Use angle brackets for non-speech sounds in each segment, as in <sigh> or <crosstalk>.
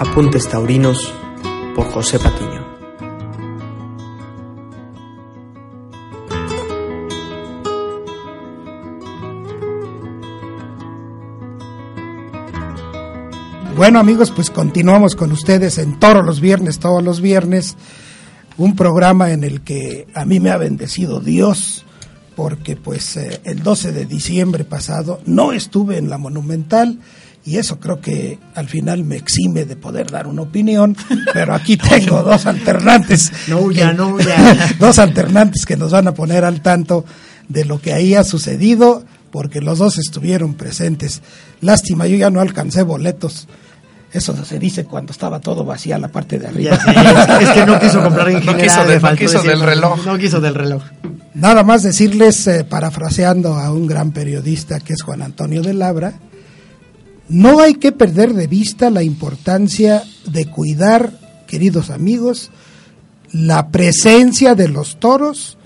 Apuntes Taurinos por José Patiño. Bueno amigos, pues continuamos con ustedes en todos los viernes, todos los viernes, un programa en el que a mí me ha bendecido Dios, porque pues eh, el 12 de diciembre pasado no estuve en la Monumental, y eso creo que al final me exime de poder dar una opinión, pero aquí tengo <laughs> dos alternantes. No huya, que- no huya. <laughs> dos alternantes que nos van a poner al tanto de lo que ahí ha sucedido, porque los dos estuvieron presentes. Lástima, yo ya no alcancé boletos. Eso se dice cuando estaba todo vacía la parte de arriba. Ya es que no quiso comprar en No general. quiso de- le no quiso decir- del reloj. No quiso del reloj. Nada más decirles, eh, parafraseando a un gran periodista que es Juan Antonio de Labra, no hay que perder de vista la importancia de cuidar, queridos amigos, la presencia de los toros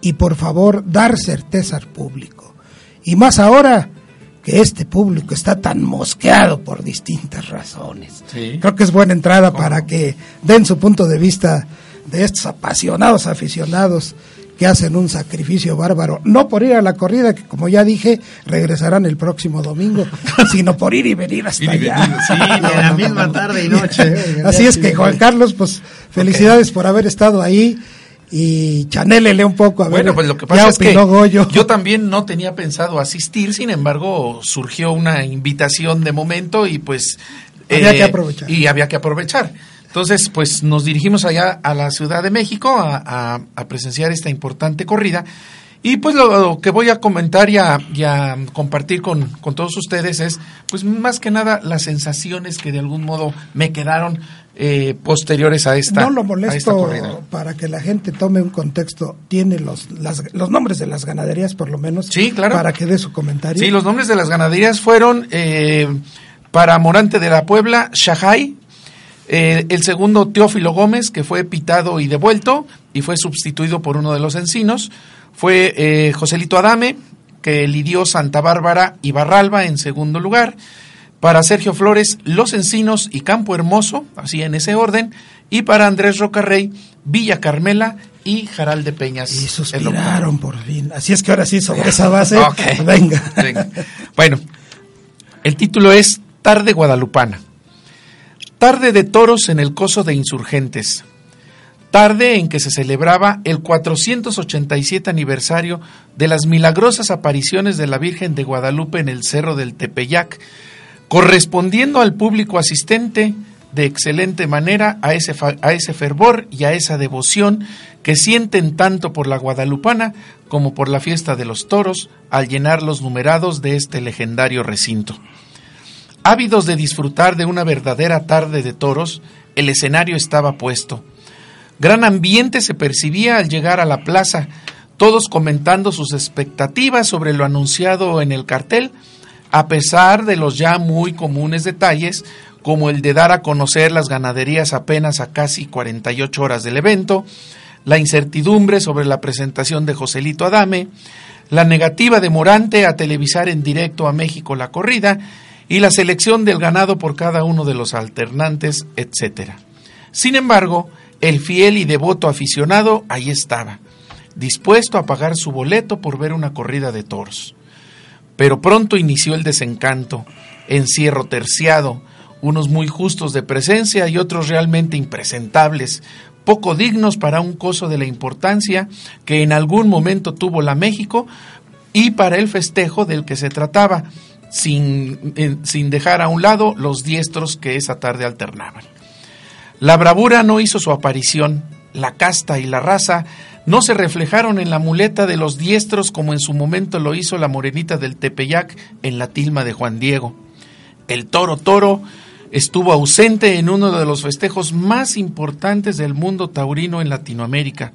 y por favor dar certeza al público. Y más ahora que este público está tan mosqueado por distintas razones. Sí. Creo que es buena entrada para que den su punto de vista de estos apasionados aficionados que hacen un sacrificio bárbaro, no por ir a la corrida, que como ya dije, regresarán el próximo domingo, <laughs> sino por ir y venir hasta allá. sí, <laughs> la misma tarde y noche. ¿eh? <laughs> Así es que Juan Carlos, pues felicidades por haber estado ahí y chanélele un poco a ver. Bueno, pues lo que pasa es que Goyo. yo también no tenía pensado asistir, sin embargo, surgió una invitación de momento y pues... Había que aprovechar. Y había que aprovechar. Entonces, pues nos dirigimos allá a la Ciudad de México a, a- a presenciar esta importante corrida. Y pues lo, lo que voy a comentar y a, y a compartir con, con todos ustedes es, pues más que nada, las sensaciones que de algún modo me quedaron eh, posteriores a esta, no lo esta molesto corrida. para que la gente tome un contexto. Tiene los, las- los nombres de las ganaderías, por lo menos. Sí, claro. Para que dé su comentario. Sí, los nombres de las ganaderías fueron eh, para Morante de la Puebla, Shahai, eh, el segundo Teófilo Gómez, que fue pitado y devuelto y fue sustituido por uno de los encinos, fue eh, Joselito Adame, que lidió Santa Bárbara y Barralba en segundo lugar, para Sergio Flores, Los Encinos y Campo Hermoso, así en ese orden, y para Andrés Rocarrey, Villa Carmela y Jaral de Peñas. Y suspiraron por fin. Así es que ahora sí, sobre esa base, <laughs> Ok. venga. Venga. Bueno, el título es Tarde Guadalupana. Tarde de toros en el coso de insurgentes. Tarde en que se celebraba el 487 aniversario de las milagrosas apariciones de la Virgen de Guadalupe en el Cerro del Tepeyac, correspondiendo al público asistente de excelente manera a ese, a ese fervor y a esa devoción que sienten tanto por la guadalupana como por la fiesta de los toros al llenar los numerados de este legendario recinto. Ávidos de disfrutar de una verdadera tarde de toros, el escenario estaba puesto. Gran ambiente se percibía al llegar a la plaza, todos comentando sus expectativas sobre lo anunciado en el cartel, a pesar de los ya muy comunes detalles, como el de dar a conocer las ganaderías apenas a casi 48 horas del evento, la incertidumbre sobre la presentación de Joselito Adame, la negativa de Morante a televisar en directo a México la corrida y la selección del ganado por cada uno de los alternantes, etcétera. Sin embargo, el fiel y devoto aficionado ahí estaba, dispuesto a pagar su boleto por ver una corrida de toros. Pero pronto inició el desencanto, encierro terciado, unos muy justos de presencia y otros realmente impresentables, poco dignos para un coso de la importancia que en algún momento tuvo la México y para el festejo del que se trataba, sin, eh, sin dejar a un lado los diestros que esa tarde alternaban. La bravura no hizo su aparición, la casta y la raza no se reflejaron en la muleta de los diestros como en su momento lo hizo la morenita del Tepeyac en la tilma de Juan Diego. El toro toro estuvo ausente en uno de los festejos más importantes del mundo taurino en Latinoamérica.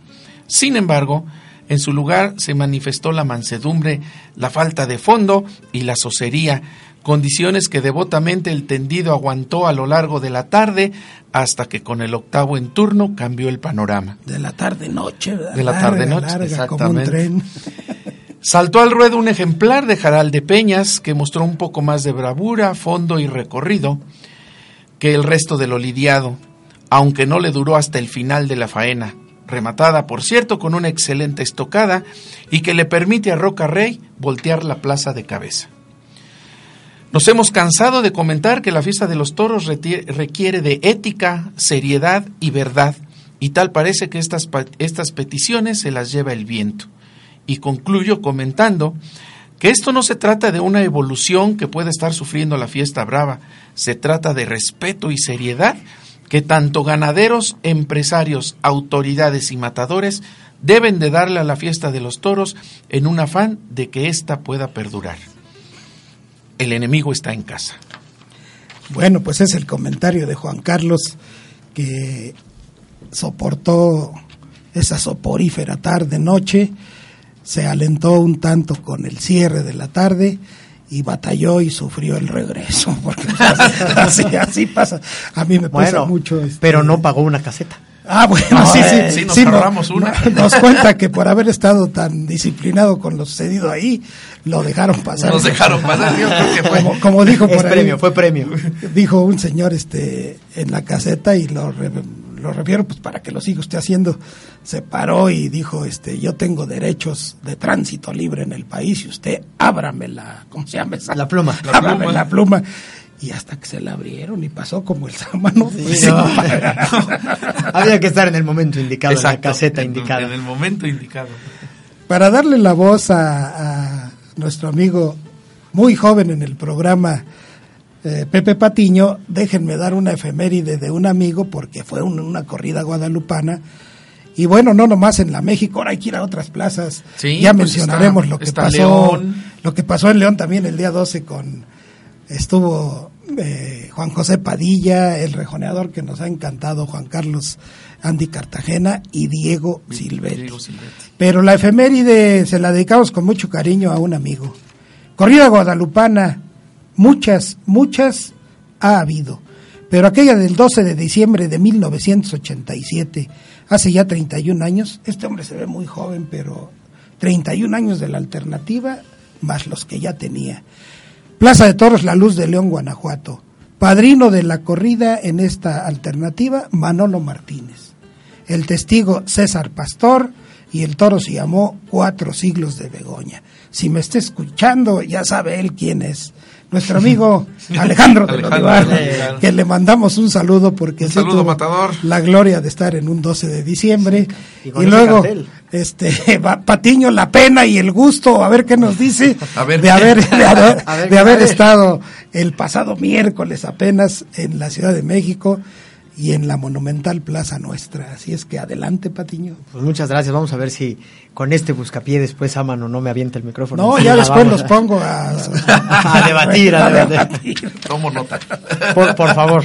Sin embargo, en su lugar se manifestó la mansedumbre, la falta de fondo y la socería, condiciones que devotamente el tendido aguantó a lo largo de la tarde hasta que con el octavo en turno cambió el panorama. De la tarde-noche, ¿verdad? De la tarde-noche, larga, como un exactamente. tren. Saltó al ruedo un ejemplar de Jaral de Peñas que mostró un poco más de bravura, fondo y recorrido que el resto de lo lidiado, aunque no le duró hasta el final de la faena, rematada por cierto con una excelente estocada y que le permite a Roca Rey voltear la plaza de cabeza. Nos hemos cansado de comentar que la fiesta de los toros requiere de ética, seriedad y verdad, y tal parece que estas, estas peticiones se las lleva el viento. Y concluyo comentando que esto no se trata de una evolución que puede estar sufriendo la fiesta brava, se trata de respeto y seriedad que tanto ganaderos, empresarios, autoridades y matadores deben de darle a la fiesta de los toros en un afán de que ésta pueda perdurar. El enemigo está en casa. Bueno, pues es el comentario de Juan Carlos que soportó esa soporífera tarde-noche, se alentó un tanto con el cierre de la tarde y batalló y sufrió el regreso, <laughs> porque así, así pasa. A mí me pasa Bueno, mucho. este- pero no pagó una caseta. Ah, bueno, No, sí, eh, sí, sí, nos sí, ahorramos una. <laughs> Nos cuenta que por haber estado tan disciplinado con lo sucedido ahí, lo dejaron pasar. Nos dejaron pasar, fue. Como, como dijo Es por ahí, premio, fue premio. dijo un señor este en la caseta y lo, re- lo refiero pues para que lo siga usted haciendo se paró y dijo este yo tengo derechos de tránsito libre en el país y usted ábrame la cómo se llama esa La pluma. La ábrame pluma. la pluma y hasta que se la abrieron y pasó como el pues, no. sí, <laughs> <laughs> Había que estar en el momento indicado, en la Exacto, caseta en- indicada. En el momento indicado. para darle la voz a, a nuestro amigo muy joven en el programa, eh, Pepe Patiño, déjenme dar una efeméride de un amigo porque fue un- una corrida guadalupana. Y bueno, no nomás en la México, ahora hay que ir a otras plazas. Sí, ya pues mencionaremos está- lo que pasó. León. Lo que pasó en León también el día 12 con estuvo eh, Juan José Padilla, el rejoneador que nos ha encantado, Juan Carlos Andy Cartagena y Diego Silvetti. Diego Silvetti. Pero la efeméride se la dedicamos con mucho cariño a un amigo. Corrida guadalupana, muchas, muchas ha habido. Pero aquella del 12 de diciembre de 1987, hace ya 31 años, este hombre se ve muy joven, pero 31 años de la alternativa, más los que ya tenía. Plaza de Toros La Luz de León, Guanajuato. Padrino de la corrida en esta alternativa, Manolo Martínez. El testigo César Pastor y el toro se llamó Cuatro Siglos de Begoña. Si me está escuchando, ya sabe él quién es. Nuestro amigo Alejandro de Alejandro Olivar, del Olivar. que le mandamos un saludo porque Un sí saludo, matador. la gloria de estar en un 12 de diciembre. Y Y, ese luego, cartel. este, <laughs> va- Patiño, la pena y el gusto, a ver qué nos dice A ver de haber, de haber, <laughs> ver de estado el pasado miércoles apenas en la Ciudad de México y en la monumental Plaza Nuestra. Así es que adelante, Patiño. Pues muchas gracias. Vamos a ver si con este buscapié después Amano no me avienta el micrófono. No, ya después vamos los a- pongo <laughs> a, A debatir, a <laughs> debatir. Tomo nota. Por, por favor.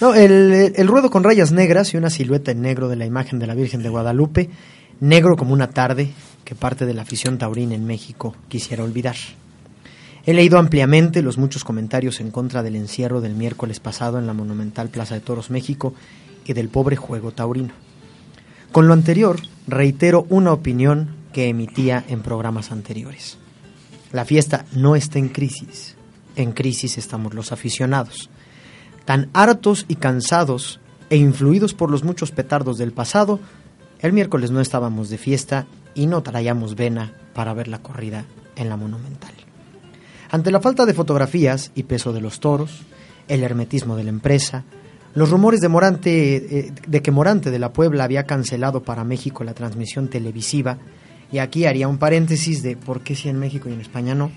No, el, el ruedo con rayas negras y una silueta en negro de la imagen de la Virgen de Guadalupe, negro como una tarde que parte de la afición taurina en México quisiera olvidar. He leído ampliamente los muchos comentarios en contra del encierro del miércoles pasado en la monumental Plaza de Toros México y del pobre juego taurino. Con lo anterior, reitero una opinión que emitía en programas anteriores. La fiesta no está en crisis. En crisis estamos los aficionados. Tan hartos y cansados e influidos por los muchos petardos del pasado, el miércoles no estábamos de fiesta y no traíamos vena para ver la corrida en la monumental. Ante la falta de fotografías y peso de los toros, el hermetismo de la empresa, los rumores de Morante eh, de que Morante de la Puebla había cancelado para México la transmisión televisiva, y aquí haría un paréntesis de por qué si en México y en España no.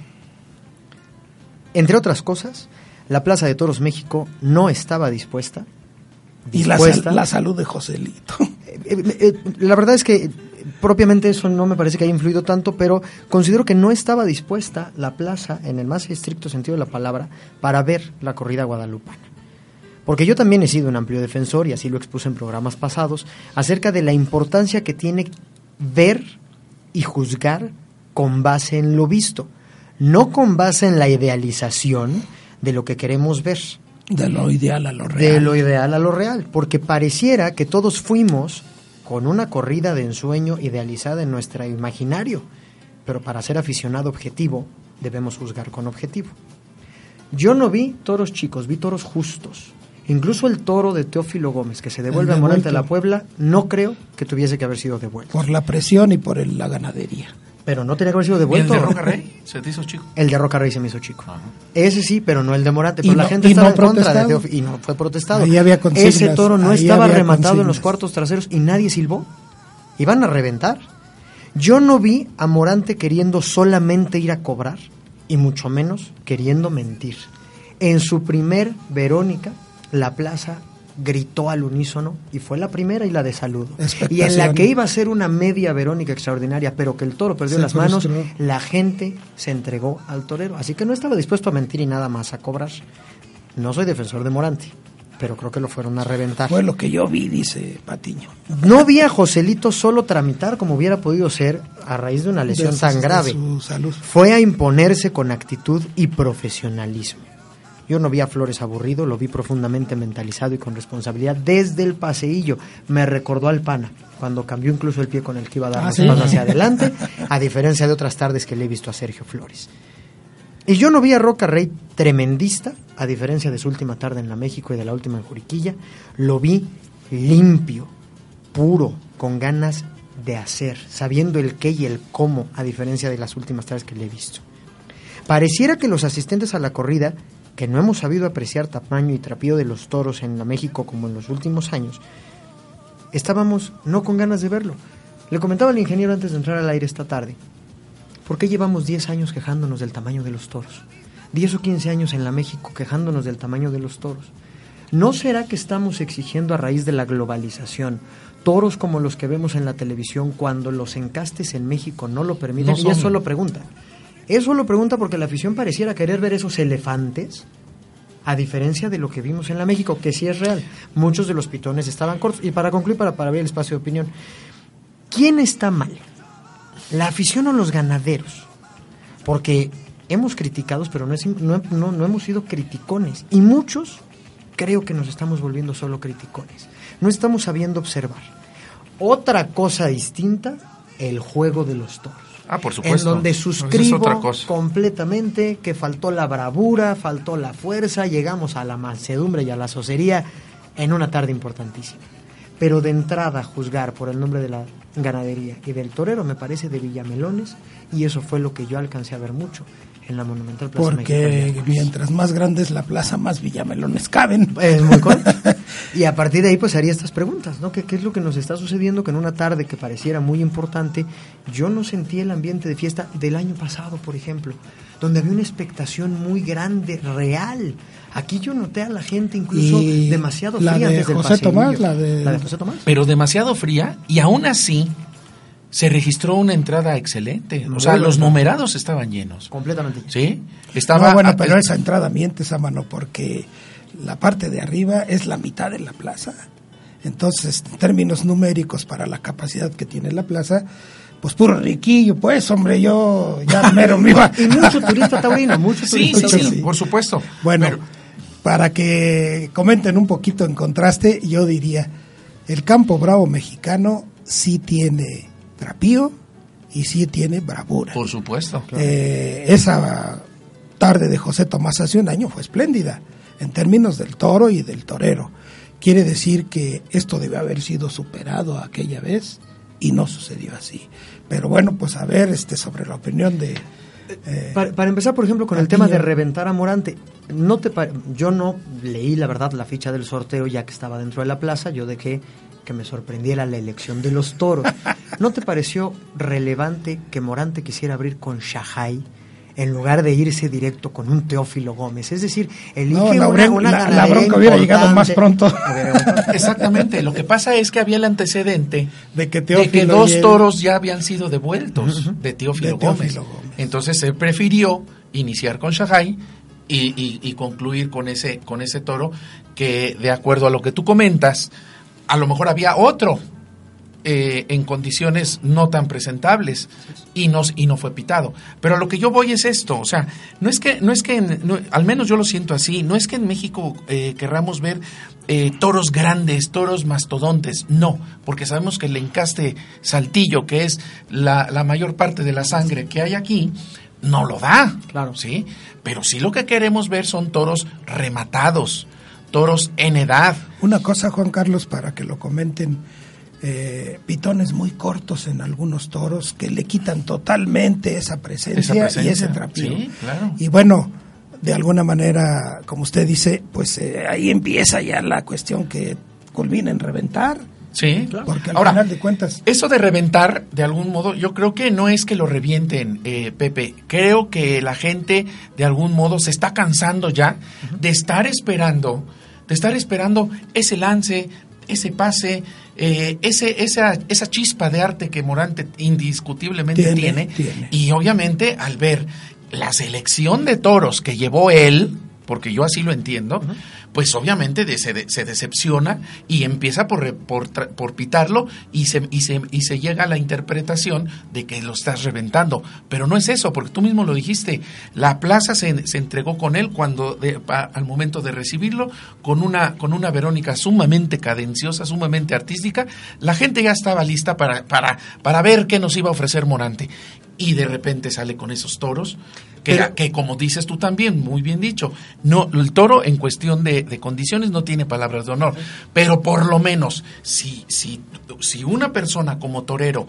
Entre otras cosas, la Plaza de Toros México no estaba dispuesta. y la, sal- la salud de Joselito. Eh, eh, la verdad es que propiamente eso no me parece que haya influido tanto, pero considero que no estaba dispuesta la plaza, en el más estricto sentido de la palabra, para ver la corrida guadalupana. Porque yo también he sido un amplio defensor, y así lo expuse en programas pasados, acerca de la importancia que tiene ver y juzgar con base en lo visto, no con base en la idealización de lo que queremos ver. De lo ideal a lo real. De lo ideal a lo real, porque pareciera que todos fuimos con una corrida de ensueño idealizada en nuestro imaginario, pero para ser aficionado objetivo debemos juzgar con objetivo. Yo no vi toros chicos, vi toros justos. Incluso el toro de Teófilo Gómez, que se devuelve a Morante de la Puebla, no creo que tuviese que haber sido devuelto. Por la presión y por el, la ganadería. Pero no tenía que haber sido devuelto. ¿El de Roca Rey se te hizo chico? El de Roca Rey se me hizo chico. Ese sí, pero no el de Morante. Pero la gente estaba en contra de Teófilo y no fue protestado. había Ese toro no estaba rematado en los cuartos traseros y nadie silbó. Iban a reventar. Yo no vi a Morante queriendo solamente ir a cobrar y mucho menos queriendo mentir. En su primer Verónica la plaza gritó al unísono y fue la primera y la de saludo. Y en la que iba a ser una media Verónica extraordinaria, pero que el toro perdió las manos, la gente se entregó al torero. Así que no estaba dispuesto a mentir y nada más a cobrar. No soy defensor de Morante, pero creo que lo fueron a reventar. Fue lo que yo vi, dice Patiño. No vi a Joselito solo tramitar como hubiera podido ser a raíz de una lesión tan grave. Fue a imponerse con actitud y profesionalismo. Yo no vi a Flores aburrido, lo vi profundamente mentalizado y con responsabilidad desde el paseillo. Me recordó al Pana, cuando cambió incluso el pie con el que iba a dar ¿Ah, hacia adelante, a diferencia de otras tardes que le he visto a Sergio Flores. Y yo no vi a Roca Rey tremendista, a diferencia de su última tarde en la México y de la última en Juriquilla. Lo vi limpio, puro, con ganas de hacer, sabiendo el qué y el cómo, a diferencia de las últimas tardes que le he visto. Pareciera que los asistentes a la corrida que no hemos sabido apreciar tamaño y trapío de los toros en la México como en los últimos años, estábamos no con ganas de verlo. Le comentaba al ingeniero antes de entrar al aire esta tarde, ¿por qué llevamos 10 años quejándonos del tamaño de los toros? 10 o 15 años en la México quejándonos del tamaño de los toros. ¿No será que estamos exigiendo a raíz de la globalización toros como los que vemos en la televisión cuando los encastes en México no lo permiten? y eso lo pregunta. Eso lo pregunta porque la afición pareciera querer ver esos elefantes, a diferencia de lo que vimos en la México, que sí es real. Muchos de los pitones estaban cortos. Y para concluir, para, para ver el espacio de opinión, ¿quién está mal? ¿La afición o los ganaderos? Porque hemos criticado, pero no, no, no hemos sido criticones. Y muchos creo que nos estamos volviendo solo criticones. No estamos sabiendo observar. Otra cosa distinta, el juego de los toros. Ah, por supuesto. En donde suscribo completamente que faltó la bravura, faltó la fuerza, llegamos a la mansedumbre y a la socería en una tarde importantísima. Pero de entrada juzgar por el nombre de la ganadería y del torero me parece de Villamelones y eso fue lo que yo alcancé a ver mucho en la Monumental Plaza Porque mientras más grande es la plaza, más villamelones caben. Es muy correcto. <laughs> y a partir de ahí, pues haría estas preguntas, ¿no? ¿Qué, ¿Qué, es lo que nos está sucediendo? Que en una tarde que pareciera muy importante, yo no sentí el ambiente de fiesta del año pasado, por ejemplo, donde había una expectación muy grande, real. Aquí yo noté a la gente incluso demasiado fría la de José Tomás, la de... la de José Tomás. Pero demasiado fría y aún así se registró una entrada excelente. o sea, los numerados estaban llenos. Completamente. Sí. Estaba. bueno, pero esa entrada miente, mano, porque la parte de arriba es la mitad de la plaza. Entonces, en términos numéricos, para la capacidad que tiene la plaza, pues puro riquillo, pues, hombre, yo ya <laughs> mero me iba. y mucho <laughs> turista taurino, mucho turista. Sí, sí, por supuesto. Bueno, para que comenten un poquito en contraste, yo diría, el campo bravo mexicano sí tiene trapío y sí tiene bravura. Por supuesto. Eh, esa tarde de José Tomás hace un año fue espléndida en términos del toro y del torero. Quiere decir que esto debe haber sido superado aquella vez y no sucedió así. Pero bueno, pues a ver este sobre la opinión de... Eh, para, empezar, por ejemplo, con el tema de reventar a Morante, no te yo no leí la verdad la ficha del sorteo ya que estaba dentro de la plaza, yo dejé que me sorprendiera la elección de los toros. ¿No te pareció relevante que Morante quisiera abrir con Shahai en lugar de irse directo con un Teófilo Gómez. Es decir, elige No, la, una, bron- una la- bronca hubiera llegado más pronto. <laughs> Exactamente, lo que pasa es que había el antecedente De que de que dos toros ya habían sido devueltos de Teófilo, De Teófilo Gómez. Gómez. Entonces se prefirió iniciar con Shahai y, y- y concluir con ese, con ese toro que, de acuerdo a lo que tú comentas, a lo mejor había otro eh, en condiciones no tan presentables y no, y no fue pitado. Pero a lo que yo voy es esto, o sea, no es que, no es que en- no- al menos yo lo siento así, no es que en México eh, querramos ver eh, toros grandes, toros mastodontes, no, porque sabemos que el encaste saltillo, que es la, la mayor parte de la sangre que hay aquí, no lo da, Claro. ¿sí? Pero sí lo que queremos ver son toros rematados, toros en edad, Una cosa, Juan Carlos, para que lo comenten, eh, pitones muy cortos en algunos toros que le quitan totalmente esa presencia, Esa presencia, y ese trapío. sí, claro. Y bueno, de alguna manera, como usted dice, pues eh, ahí empieza ya la cuestión que culmina en reventar. Sí, Porque al Ahora, final de cuentas, Eso de reventar, de algún modo, yo creo que no es que lo revienten, eh, Pepe. Creo que la gente, de algún modo, se está cansando ya de estar esperando, de estar esperando ese lance, ese pase, eh, ese, esa, esa chispa de arte que Morante indiscutiblemente Tiene, tiene. tiene. Y obviamente, al ver la selección de toros que llevó él, porque yo así lo entiendo, pues obviamente de- se, de- se decepciona y empieza por, re- por, por pitarlo y se, y, se, y se llega a la interpretación de que lo estás reventando. Pero no es eso, porque tú mismo lo dijiste, la plaza se, se entregó con él cuando de- al momento de recibirlo, con una, con una Verónica sumamente cadenciosa, sumamente artística, la gente ya estaba lista para, para, para ver qué nos iba a ofrecer Morante. Y de repente sale con esos toros que, Pero- que como dices tú también, muy bien dicho, no, el toro en cuestión de, de condiciones no tiene palabras de honor, pero por lo menos si, si, si una persona como torero,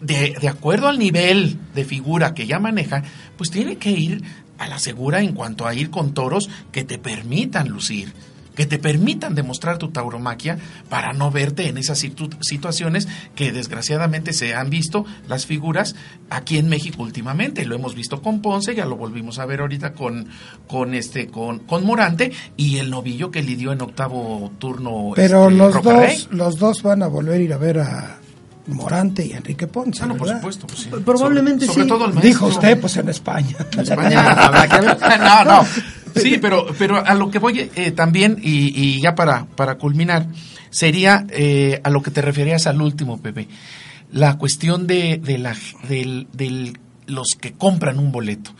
de, de acuerdo al nivel de figura que ya maneja, pues tiene que ir a la segura en cuanto a ir con toros que te permitan lucir que te permitan demostrar tu tauromaquia para no verte en esas situ- situaciones que desgraciadamente se han visto las figuras aquí en México últimamente. Lo hemos visto con Ponce, ya lo volvimos a ver ahorita con, con este, con, con Morante y el novillo que lidió en octavo turno. pero este, los Rocarrey. dos, los dos van a volver a ir a ver a Morante y Enrique Ponce, Ah, no, por supuesto. pues sí. Probablemente sobre, sobre sí. todo el maestro. Dijo usted, pues en España. En España habrá que ver. <laughs> No, no. Sí, pero, pero a lo que voy eh, también, y, y ya para, para culminar, sería eh, a lo que te referías al último, Pepe. La cuestión de, de, la, del- los que compran un boleto.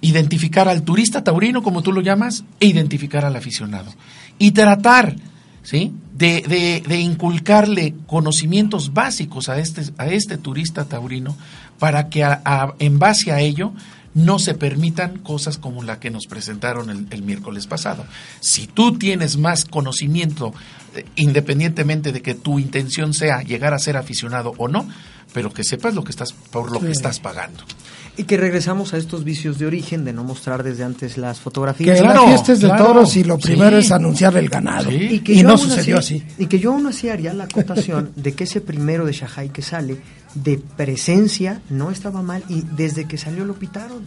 Identificar al turista taurino, como tú lo llamas, e identificar al aficionado. Y tratar, ¿sí? De, de, de inculcarle conocimientos básicos a este, a este turista taurino para que a- en base a ello no se permitan cosas como la que nos presentaron el, el miércoles pasado. Si tú tienes más conocimiento, eh, independientemente de que tu intención sea llegar a ser aficionado o no, pero que sepas lo que estás, por lo que estás pagando. Y que regresamos a estos vicios de origen de no mostrar desde antes las fotografías. Que Claro, la fiesta es de claro. toros y lo primero Sí. es anunciar el ganado. Sí. Y, que Y no sucedió así. Y que yo aún así haría la acotación de que ese primero de Shahai que sale de presencia no estaba mal y desde que salió lo pitaron.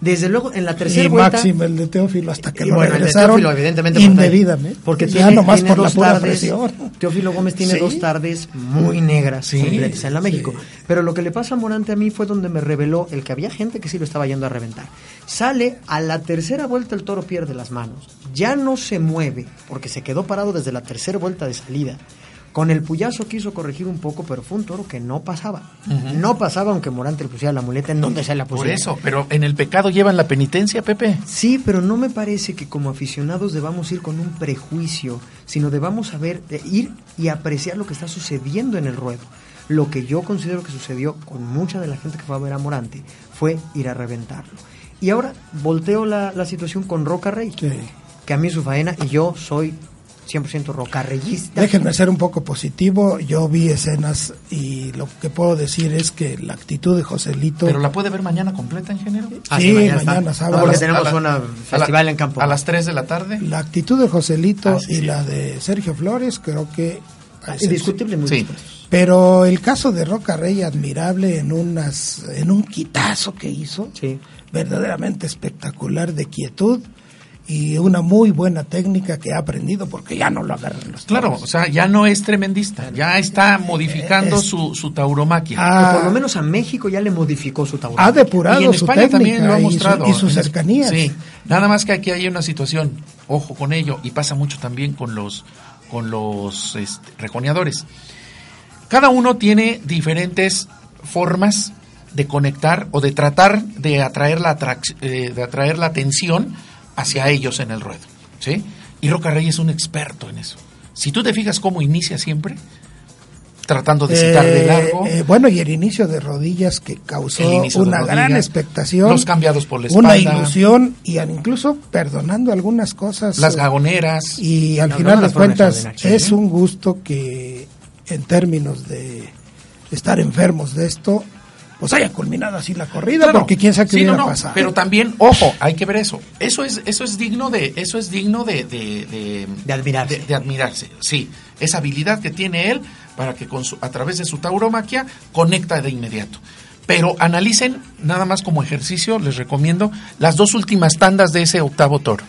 Desde luego, en la tercera Y vuelta... Máximo el de Teófilo hasta que lo bueno, regresaron Teófilo, evidentemente, indebidamente. Porque ya tiene, nomás tiene por la pura tardes, presión. Teófilo Gómez tiene Sí. dos tardes muy negras Sí, completas en la sí. México. Pero lo que le pasa a Morante a mí fue donde me reveló el que había gente que sí lo estaba yendo a reventar. Sale a la tercera vuelta el toro pierde las manos. Ya no se mueve porque se quedó parado desde la tercera vuelta de salida. Con el puyazo quiso corregir un poco, pero fue un toro que no pasaba. No pasaba aunque Morante le pusiera la muleta en donde se la Por pusiera. eso, pero en el pecado llevan la penitencia, Pepe. Sí, pero no me parece que como aficionados debamos ir con un prejuicio, sino debamos saber eh, ir y apreciar lo que está sucediendo en el ruedo. Lo que yo considero que sucedió con mucha de la gente que fue a ver a Morante fue ir a reventarlo. Y ahora volteo la, la situación con Roca Rey, Sí. que a mí es su faena y yo soy 100% rocarreyista. Déjenme ser un poco positivo. Yo vi escenas y lo que puedo decir es que la actitud de Joselito. Pero la puede ver mañana completa, ingeniero. Ah, Sí, está. mañana, sábado. No, porque A las- tenemos la- festival en campo. A las 3 de la tarde. La actitud de Joselito Ah, sí, y sí. la de Sergio Flores creo que... a excepción- Indiscutible, muy. Pero el caso de Roca Rey, admirable en, unas, en un quitazo que hizo, Sí. verdaderamente espectacular de quietud y una muy buena técnica que ha aprendido porque ya no lo agarran los Claro, toros. o sea, ya no es tremendista, ya está modificando Es- su, su tauromaquia. Ah, O por lo menos a México ya le modificó su taurón. ha depurado y en su España técnica también lo ha y su- mostrado. y, sus En es- cercanías. Sí, nada más que aquí hay una situación, ojo con ello, y pasa mucho también con los, con los este, rejoneadores. Cada uno tiene diferentes formas de conectar o de tratar de atraer la, eh, de atraer la atención hacia ellos en el ruedo. ¿sí? Y Roca Rey es un experto en eso. Si tú te fijas cómo inicia siempre, tratando de citar de Eh, largo. eh, bueno, y el inicio de rodillas que causó una rodillas, gran expectación. los cambiados por la Una ilusión y al- incluso perdonando algunas cosas. las eh, gagoneras. Y al No, final no, de cuentas extraordinarias, es ¿eh? un gusto que en términos de estar enfermos de esto, pues haya culminado así la corrida, Claro. porque quién sabe qué Sí, no, no, pasado. Pero también, ojo, hay que ver eso. Eso es, eso es digno de, eso es digno de, de, de- De admirarse. de- de admirarse. Sí, esa habilidad que tiene él para que con su- a través de su tauromaquia conecta de inmediato. Pero analicen, nada más como ejercicio, les recomiendo las dos últimas tandas de ese octavo toro.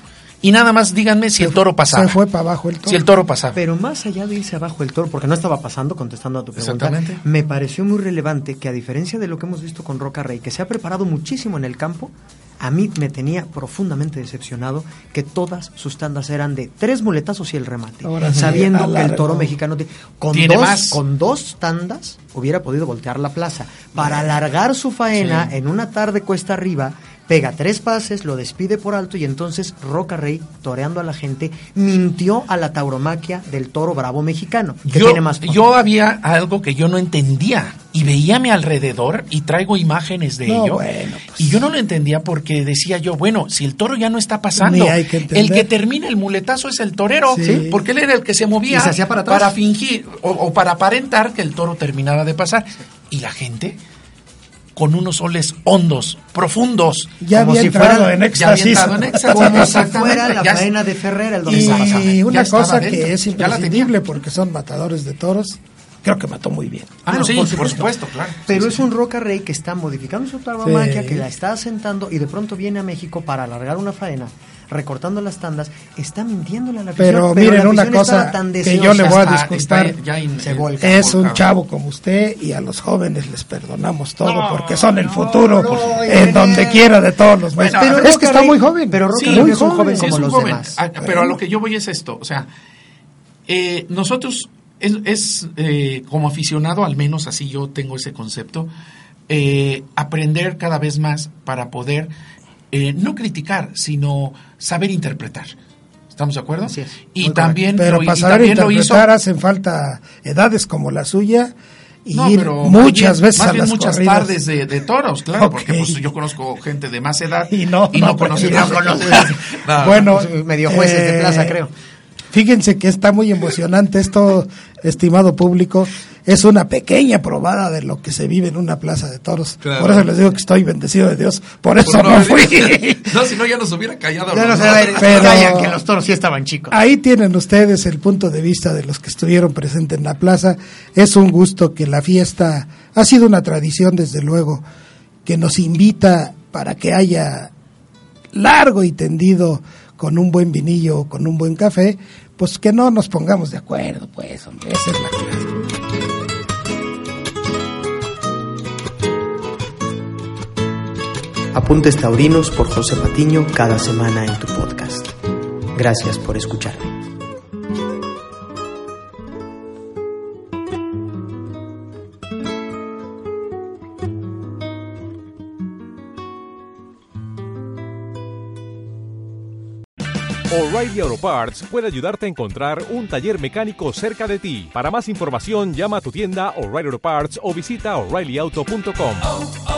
Y nada más díganme si el toro pasaba. Se fue para abajo el toro. Si el toro pasaba. Pero más allá de irse abajo el toro, porque no estaba pasando, contestando a tu pregunta, Exactamente. me pareció muy relevante que a diferencia de lo que hemos visto con Roca Rey, que se ha preparado muchísimo en el campo, a mí me tenía profundamente decepcionado que todas sus tandas eran de tres muletazos y el remate, Ahora sí, sabiendo que el toro mexicano con Tiene dos, más. con dos tandas hubiera podido voltear la plaza. Para alargar su faena Sí. en una tarde cuesta arriba, pega tres pases, lo despide por alto y entonces Roca Rey, toreando a la gente, mintió a la tauromaquia del toro bravo mexicano, que yo, tiene más poder. yo había algo que yo no entendía y veía a mi alrededor y traigo imágenes de No, ello bueno, pues. y yo no lo entendía porque decía yo bueno si el toro ya no está pasando que el que termina el muletazo es el torero Sí. porque él era el que se movía se para atrás. fingir o, o para aparentar que el toro terminaba de pasar y la gente con unos soles hondos profundos ya como había si fuera- en ya había éxtasis. en éxtasis. Como si fuera la ya- faena de Ferrer el Y domingo. Ya una cosa dentro, que es ya imprescindible porque son matadores de toros, creo que mató muy bien. ah no, sí, por por supuesto. claro Pero Sí, es sí. un Roca Rey que está modificando su tauromaquia, que la está asentando y de pronto viene a México para alargar una faena, recortando las tandas, está mintiéndole a la afición. Pero miren una cosa tan que yo le voy a disculpar. está ya in- Se volca. Es un chavo como usted y a los jóvenes les perdonamos todo No, porque son el no, futuro no, en donde quiera de todos los Bueno, pero es Roca que está Rey- muy joven. pero Roca Sí, Rey es un joven como es un los joven. demás. Ah, pero a lo que yo voy es esto, o sea, eh, nosotros, es, es, eh, como aficionado, al menos así yo tengo ese concepto, eh, aprender cada vez más para poder eh, no criticar, sino saber interpretar. ¿Estamos de acuerdo? Así es. Y también, Pero lo, y para saber hizo... interpretar hacen falta edades como la suya y No, ir pero más muchas bien- veces más a bien las muchas corridas. tardes de, de toros, claro, porque pues, yo conozco gente de más edad Y no, y no conoce. <laughs> <laughs> No, Bueno, medio jueces de eh, plaza, creo. Fíjense que está muy emocionante esto, estimado público. Es una pequeña probada de lo que se vive en una plaza de toros. Claro. Por eso les digo que estoy bendecido de Dios. Por eso Por no, no fui. <laughs> No, si no ya nos hubiera callado. Ya no los se va a. Pero- callan que los toros sí estaban chicos. Ahí tienen ustedes el punto de vista de los que estuvieron presentes en la plaza. Es un gusto que la fiesta ha sido una tradición, desde luego, que nos invita para que haya largo y tendido con un buen vinillo o con un buen café, pues que no nos pongamos de acuerdo, pues, hombre, esa es la clave. Apuntes Taurinos por José Patiño cada semana en tu podcast. Gracias por escucharme. O'Reilly Auto Parts puede ayudarte a encontrar un taller mecánico cerca de ti. Para más información, llama a tu tienda O'Reilly Auto Parts o visita oreillyauto.com.